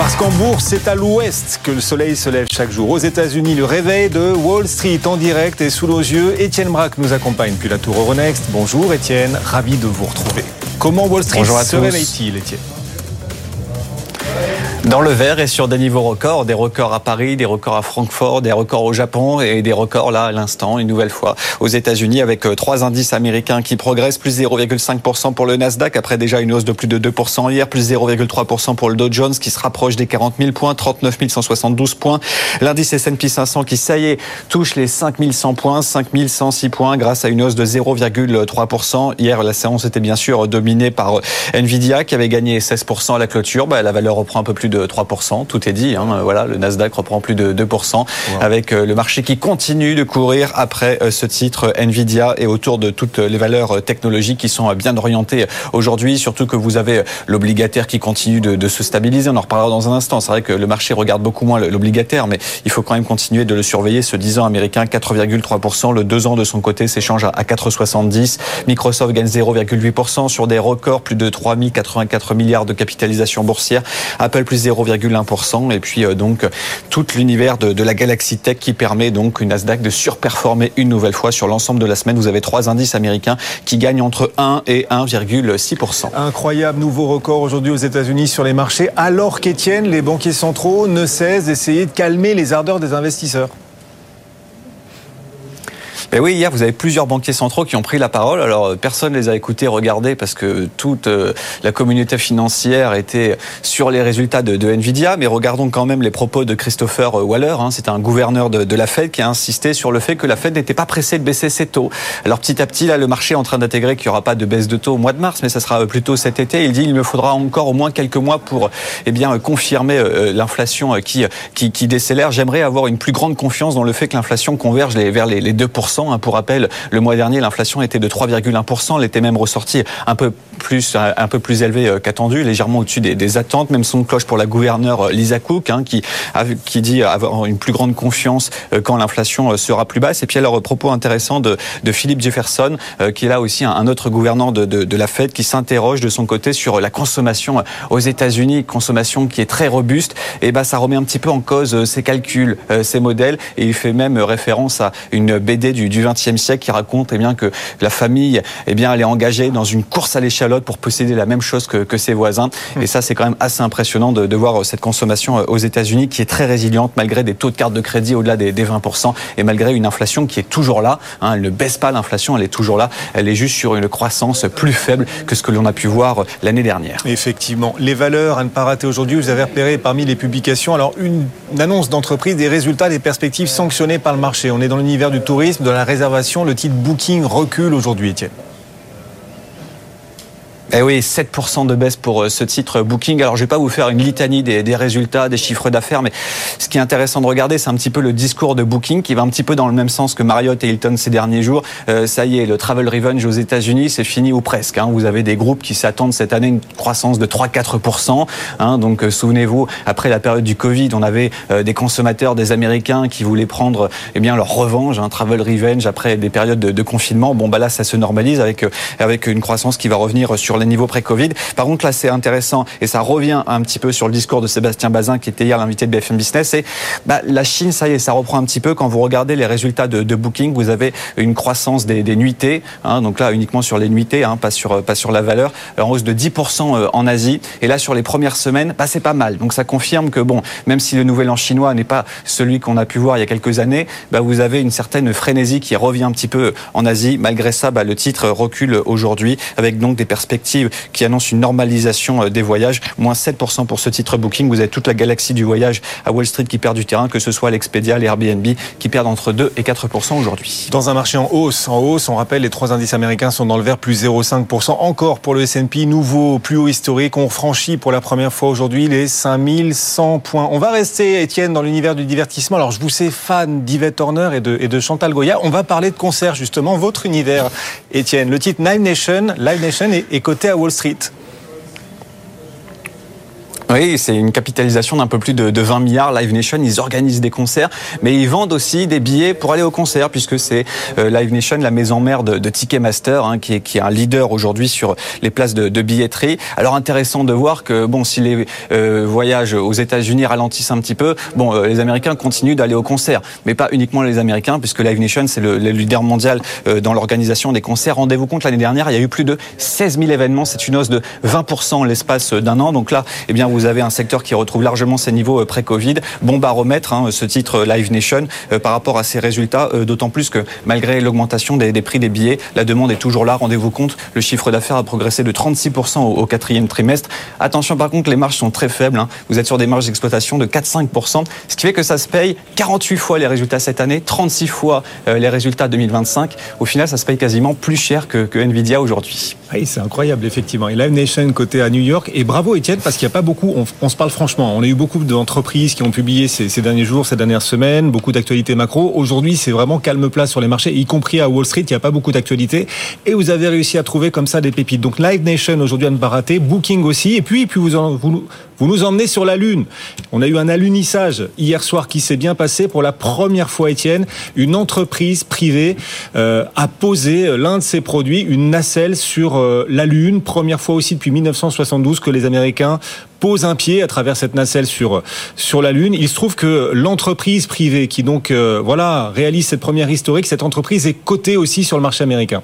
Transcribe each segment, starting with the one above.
Parce qu'en bourse, c'est à l'ouest que le soleil se lève chaque jour. Aux États-Unis, le réveil de Wall Street en direct et sous nos yeux. Étienne Braque nous accompagne depuis la tour Euronext. Bonjour Étienne, ravi de vous retrouver. Comment Wall Street se réveille-t-il, Étienne? Dans le vert et sur des niveaux records, des records à Paris, des records à Francfort, des records au Japon et des records là à l'instant, une nouvelle fois aux États-Unis avec euh, trois indices américains qui progressent, plus 0,5% pour le Nasdaq après déjà une hausse de plus de 2% hier, plus 0,3% pour le Dow Jones qui se rapproche des 40 000 points, 39 172 points. L'indice S&P 500 qui, ça y est, touche les 5 100 points, 5 106 points grâce à une hausse de 0,3%. Hier, la séance était bien sûr dominée par euh, Nvidia qui avait gagné 16% à la clôture. Bah, la valeur reprend un peu plus de 3%. Tout est dit. Hein. Voilà, le Nasdaq reprend plus de 2%, avec euh, le marché qui continue de courir après euh, ce titre Nvidia et autour de toutes les valeurs euh, technologiques qui sont bien orientées aujourd'hui. Surtout que vous avez l'obligataire qui continue de, se stabiliser. On en reparlera dans un instant. C'est vrai que le marché regarde beaucoup moins l'obligataire, mais il faut quand même continuer de le surveiller. Ce 10 ans américain, 4,3%. Le 2 ans de son côté s'échange à 4,70. Microsoft gagne 0,8% sur des records, plus de 3 084 milliards de capitalisation boursière. Apple plus 0,1%. Et puis euh, donc tout l'univers de, la Galaxy Tech qui permet donc une Nasdaq de surperformer une nouvelle fois sur l'ensemble de la semaine. Vous avez trois indices américains qui gagnent entre 1 et 1,6%. Incroyable nouveau record aujourd'hui aux États-Unis sur les marchés, alors qu'Étienne, les banquiers centraux ne cessent d'essayer de calmer les ardeurs des investisseurs. Ben oui, hier, vous avez plusieurs banquiers centraux qui ont pris la parole. Alors, euh, personne ne les a écoutés, regardés, parce que toute euh, la communauté financière était sur les résultats de, Nvidia. Mais regardons quand même les propos de Christopher euh, Waller. Hein. C'est un gouverneur de, la Fed qui a insisté sur le fait que la Fed n'était pas pressée de baisser ses taux. Alors, petit à petit, là, le marché est en train d'intégrer qu'il n'y aura pas de baisse de taux au mois de mars, mais ça sera plutôt cet été. Il dit qu'il me faudra encore au moins quelques mois pour eh bien, confirmer l'inflation qui, qui, qui décélère. J'aimerais avoir une plus grande confiance dans le fait que l'inflation converge vers les, les 2%. Hein. Pour rappel, le mois dernier, l'inflation était de 3,1%. Elle était même ressortie un peu plus, un peu plus élevée euh, qu'attendu, légèrement au-dessus des, attentes. Même son cloche pour la gouverneure euh, Lisa Cook, hein, qui, qui dit avoir une plus grande confiance euh, quand l'inflation sera plus basse. Et puis alors, propos intéressant de, de Philippe Jefferson, qui est là aussi un, autre gouverneur de, de, de la Fed, qui s'interroge de son côté sur la consommation aux États-Unis, consommation qui est très robuste. Et ben, ça remet un petit peu en cause ses calculs, ses modèles. Et il fait même référence à une BD du, du 20e siècle qui raconte eh bien, que la famille eh bien, elle est engagée dans une course à l'échalote pour posséder la même chose que, ses voisins. Et ça, c'est quand même assez impressionnant de, voir cette consommation euh, aux États-Unis qui est très résiliente malgré des taux de carte de crédit au-delà des, des 20% et malgré une inflation qui est toujours là. Hein, elle ne baisse pas l'inflation, elle est toujours là. Elle est juste sur une croissance plus faible que ce que l'on a pu voir euh, l'année dernière. Effectivement. Les valeurs à ne pas rater aujourd'hui, vous avez repéré parmi les publications, alors une, une annonce d'entreprise, des résultats, des perspectives sanctionnées par le marché. On est dans l'univers du tourisme, de la réservation. Le titre Booking recule aujourd'hui, Étienne. Eh oui, 7% de baisse pour euh, ce titre Booking. Alors, je vais pas vous faire une litanie des, résultats, des chiffres d'affaires, mais ce qui est intéressant de regarder, c'est un petit peu le discours de Booking qui va un petit peu dans le même sens que Marriott et Hilton ces derniers jours. Euh, ça y est, le travel revenge aux États-Unis, c'est fini ou presque. Hein. Vous avez des groupes qui s'attendent cette année une croissance de 3-4%. Hein. Donc, euh, souvenez-vous, après la période du Covid, on avait des consommateurs, des Américains qui voulaient prendre eh bien leur revanche, un travel revenge après des périodes de, de, confinement. Bon, bah là, ça se normalise avec avec une croissance qui va revenir sur les niveaux pré-Covid. Par contre, là, c'est intéressant et ça revient un petit peu sur le discours de Sébastien Bazin qui était hier l'invité de BFM Business. Et bah, la Chine, ça y est, ça reprend un petit peu. Quand vous regardez les résultats de, Booking, vous avez une croissance des, des nuitées. Hein, donc là, uniquement sur les nuitées, hein, pas sur pas sur la valeur, en hausse de 10% euh, en Asie. Et là, sur les premières semaines, bah, c'est pas mal. Donc ça confirme que bon, même si le nouvel an chinois n'est pas celui qu'on a pu voir il y a quelques années, bah, vous avez une certaine frénésie qui revient un petit peu en Asie. Malgré ça, bah, le titre recule aujourd'hui avec donc des perspectives qui annoncent une normalisation des voyages, moins 7% pour ce titre Booking. Vous avez toute la galaxie du voyage à Wall Street qui perd du terrain, que ce soit l'Expedia, les Airbnb, qui perdent entre 2 et 4% aujourd'hui. Dans un marché en hausse, en hausse, on rappelle les trois indices américains sont dans le vert, plus 0,5%. Encore pour le S&P, nouveau plus haut historique. On franchit pour la première fois aujourd'hui les 5100 points. On va rester, Étienne, dans l'univers du divertissement. Alors, je vous sais fan d'Yvette Horner et de, Chantal Goya. On va parler de concert, justement, votre univers, Étienne. Le titre Live Nation, Live Nation est coté à Wall Street. Oui, c'est une capitalisation d'un peu plus de, de, 20 milliards. Live Nation, ils organisent des concerts, mais ils vendent aussi des billets pour aller au concert, puisque c'est euh, Live Nation, la maison mère de, Ticketmaster, hein, qui, est, qui est un leader aujourd'hui sur les places de, billetterie. Alors intéressant de voir que bon, si les euh, voyages aux États-Unis ralentissent un petit peu, bon, euh, les Américains continuent d'aller au concert, mais pas uniquement les Américains, puisque Live Nation c'est le, le, leader mondial dans l'organisation des concerts. Rendez-vous compte, l'année dernière, il y a eu plus de 16 000 événements. C'est une hausse de 20% en l'espace d'un an. Donc là, eh bien, vous avez un secteur qui retrouve largement ses niveaux pré-Covid. Bon baromètre, hein, ce titre Live Nation, euh, par rapport à ses résultats, euh, d'autant plus que malgré l'augmentation des, prix des billets, la demande est toujours là. Rendez-vous compte, le chiffre d'affaires a progressé de 36% au, quatrième trimestre. Attention par contre, les marges sont très faibles. Hein. Vous êtes sur des marges d'exploitation de 4-5%, ce qui fait que ça se paye 48 fois les résultats cette année, 36 fois euh, les résultats 2025. Au final, ça se paye quasiment plus cher que Nvidia aujourd'hui. Oui, c'est incroyable, effectivement. Et Live Nation côté à New York. Et bravo, Étienne, parce qu'il n'y a pas beaucoup, on, se parle franchement, on a eu beaucoup d'entreprises qui ont publié ces, derniers jours, ces dernières semaines, beaucoup d'actualités macro. Aujourd'hui, c'est vraiment calme plat sur les marchés, y compris à Wall Street, il n'y a pas beaucoup d'actualités. Et vous avez réussi à trouver comme ça des pépites. Donc Live Nation aujourd'hui à ne pas rater, Booking aussi. Et puis, puis vous, vous, vous nous emmenez sur la Lune. On a eu un alunissage hier soir qui s'est bien passé. Pour la première fois, Étienne, une entreprise privée euh, a posé l'un de ses produits, une nacelle sur euh, la Lune. Première fois aussi depuis 1972 que les Américains posent un pied à travers cette nacelle sur sur la lune. Il se trouve que l'entreprise privée qui donc euh, voilà réalise cette première historique, cette entreprise est cotée aussi sur le marché américain.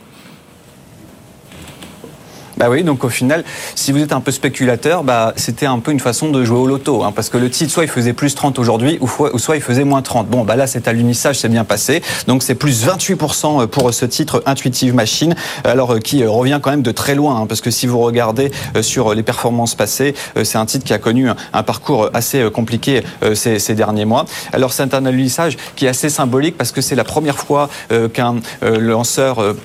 Bah oui, donc au final, si vous êtes un peu spéculateur, bah, c'était un peu une façon de jouer au loto, hein, parce que le titre, soit il faisait plus 30 aujourd'hui, ou, soit il faisait moins 30. Bon, bah là, c'est à l'unissage, c'est bien passé. Donc c'est plus 28% pour ce titre Intuitive Machine, alors qui revient quand même de très loin, hein, parce que si vous regardez sur les performances passées, c'est un titre qui a connu un, parcours assez compliqué ces, derniers mois. Alors c'est un alunissage qui est assez symbolique, parce que c'est la première fois qu'un lanceur,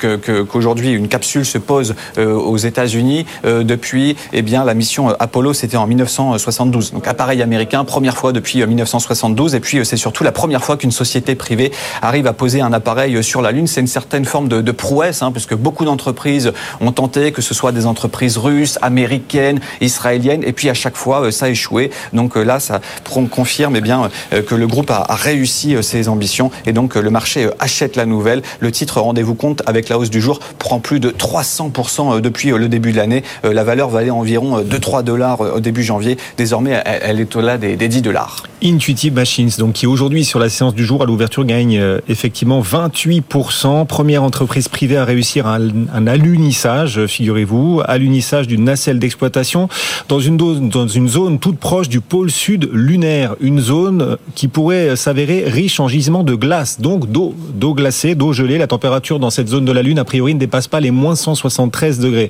qu'aujourd'hui une capsule se pose aux États États-Unis euh, depuis eh bien la mission Apollo c'était en 1972 donc appareil américain première fois depuis 1972 et puis c'est surtout la première fois qu'une société privée arrive à poser un appareil sur la lune. C'est une certaine forme de, de prouesse hein, puisque beaucoup d'entreprises ont tenté que ce soit des entreprises russes américaines israéliennes. Et puis à chaque fois ça a échoué. Donc là ça confirme eh bien que le groupe a, a réussi ses ambitions. Et donc le marché achète la nouvelle. Le titre rendez-vous compte avec la hausse du jour prend plus de 300% depuis le début de l'année, euh, la valeur valait environ 2-3 dollars euh, au début janvier. Désormais, elle est au-delà des 10 dollars. Intuitive Machines, donc qui aujourd'hui sur la séance du jour à l'ouverture gagne euh, effectivement 28%. Première entreprise privée à réussir un, un figurez-vous, alunissage d'une nacelle d'exploitation dans une, dans une zone toute proche du pôle sud lunaire, une zone qui pourrait s'avérer riche en gisements de glace, donc d'eau, d'eau glacée, d'eau gelée. La température dans cette zone de la Lune, a priori, ne dépasse pas les moins 173 degrés.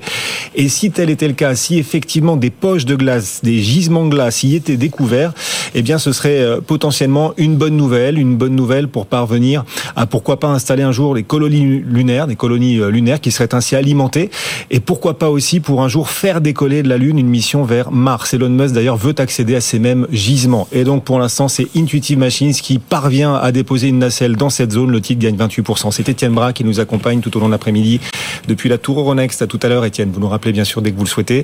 Et si tel était le cas, si effectivement des poches de glace, des gisements de glace y étaient découverts, eh bien ce serait potentiellement une bonne nouvelle, une bonne nouvelle pour parvenir à pourquoi pas installer un jour les colonies lunaires, des colonies lunaires qui seraient ainsi alimentées, et pourquoi pas aussi pour un jour faire décoller de la Lune une mission vers Mars. Elon Musk d'ailleurs veut accéder à ces mêmes gisements. Et donc pour l'instant c'est Intuitive Machines qui parvient à déposer une nacelle dans cette zone. Le titre gagne 28%. C'est Étienne Bras qui nous accompagne tout au long de l'après-midi depuis la Tour Euronext. À tout à l'heure Étienne, vous nous rappelez bien sûr dès que vous le souhaitez.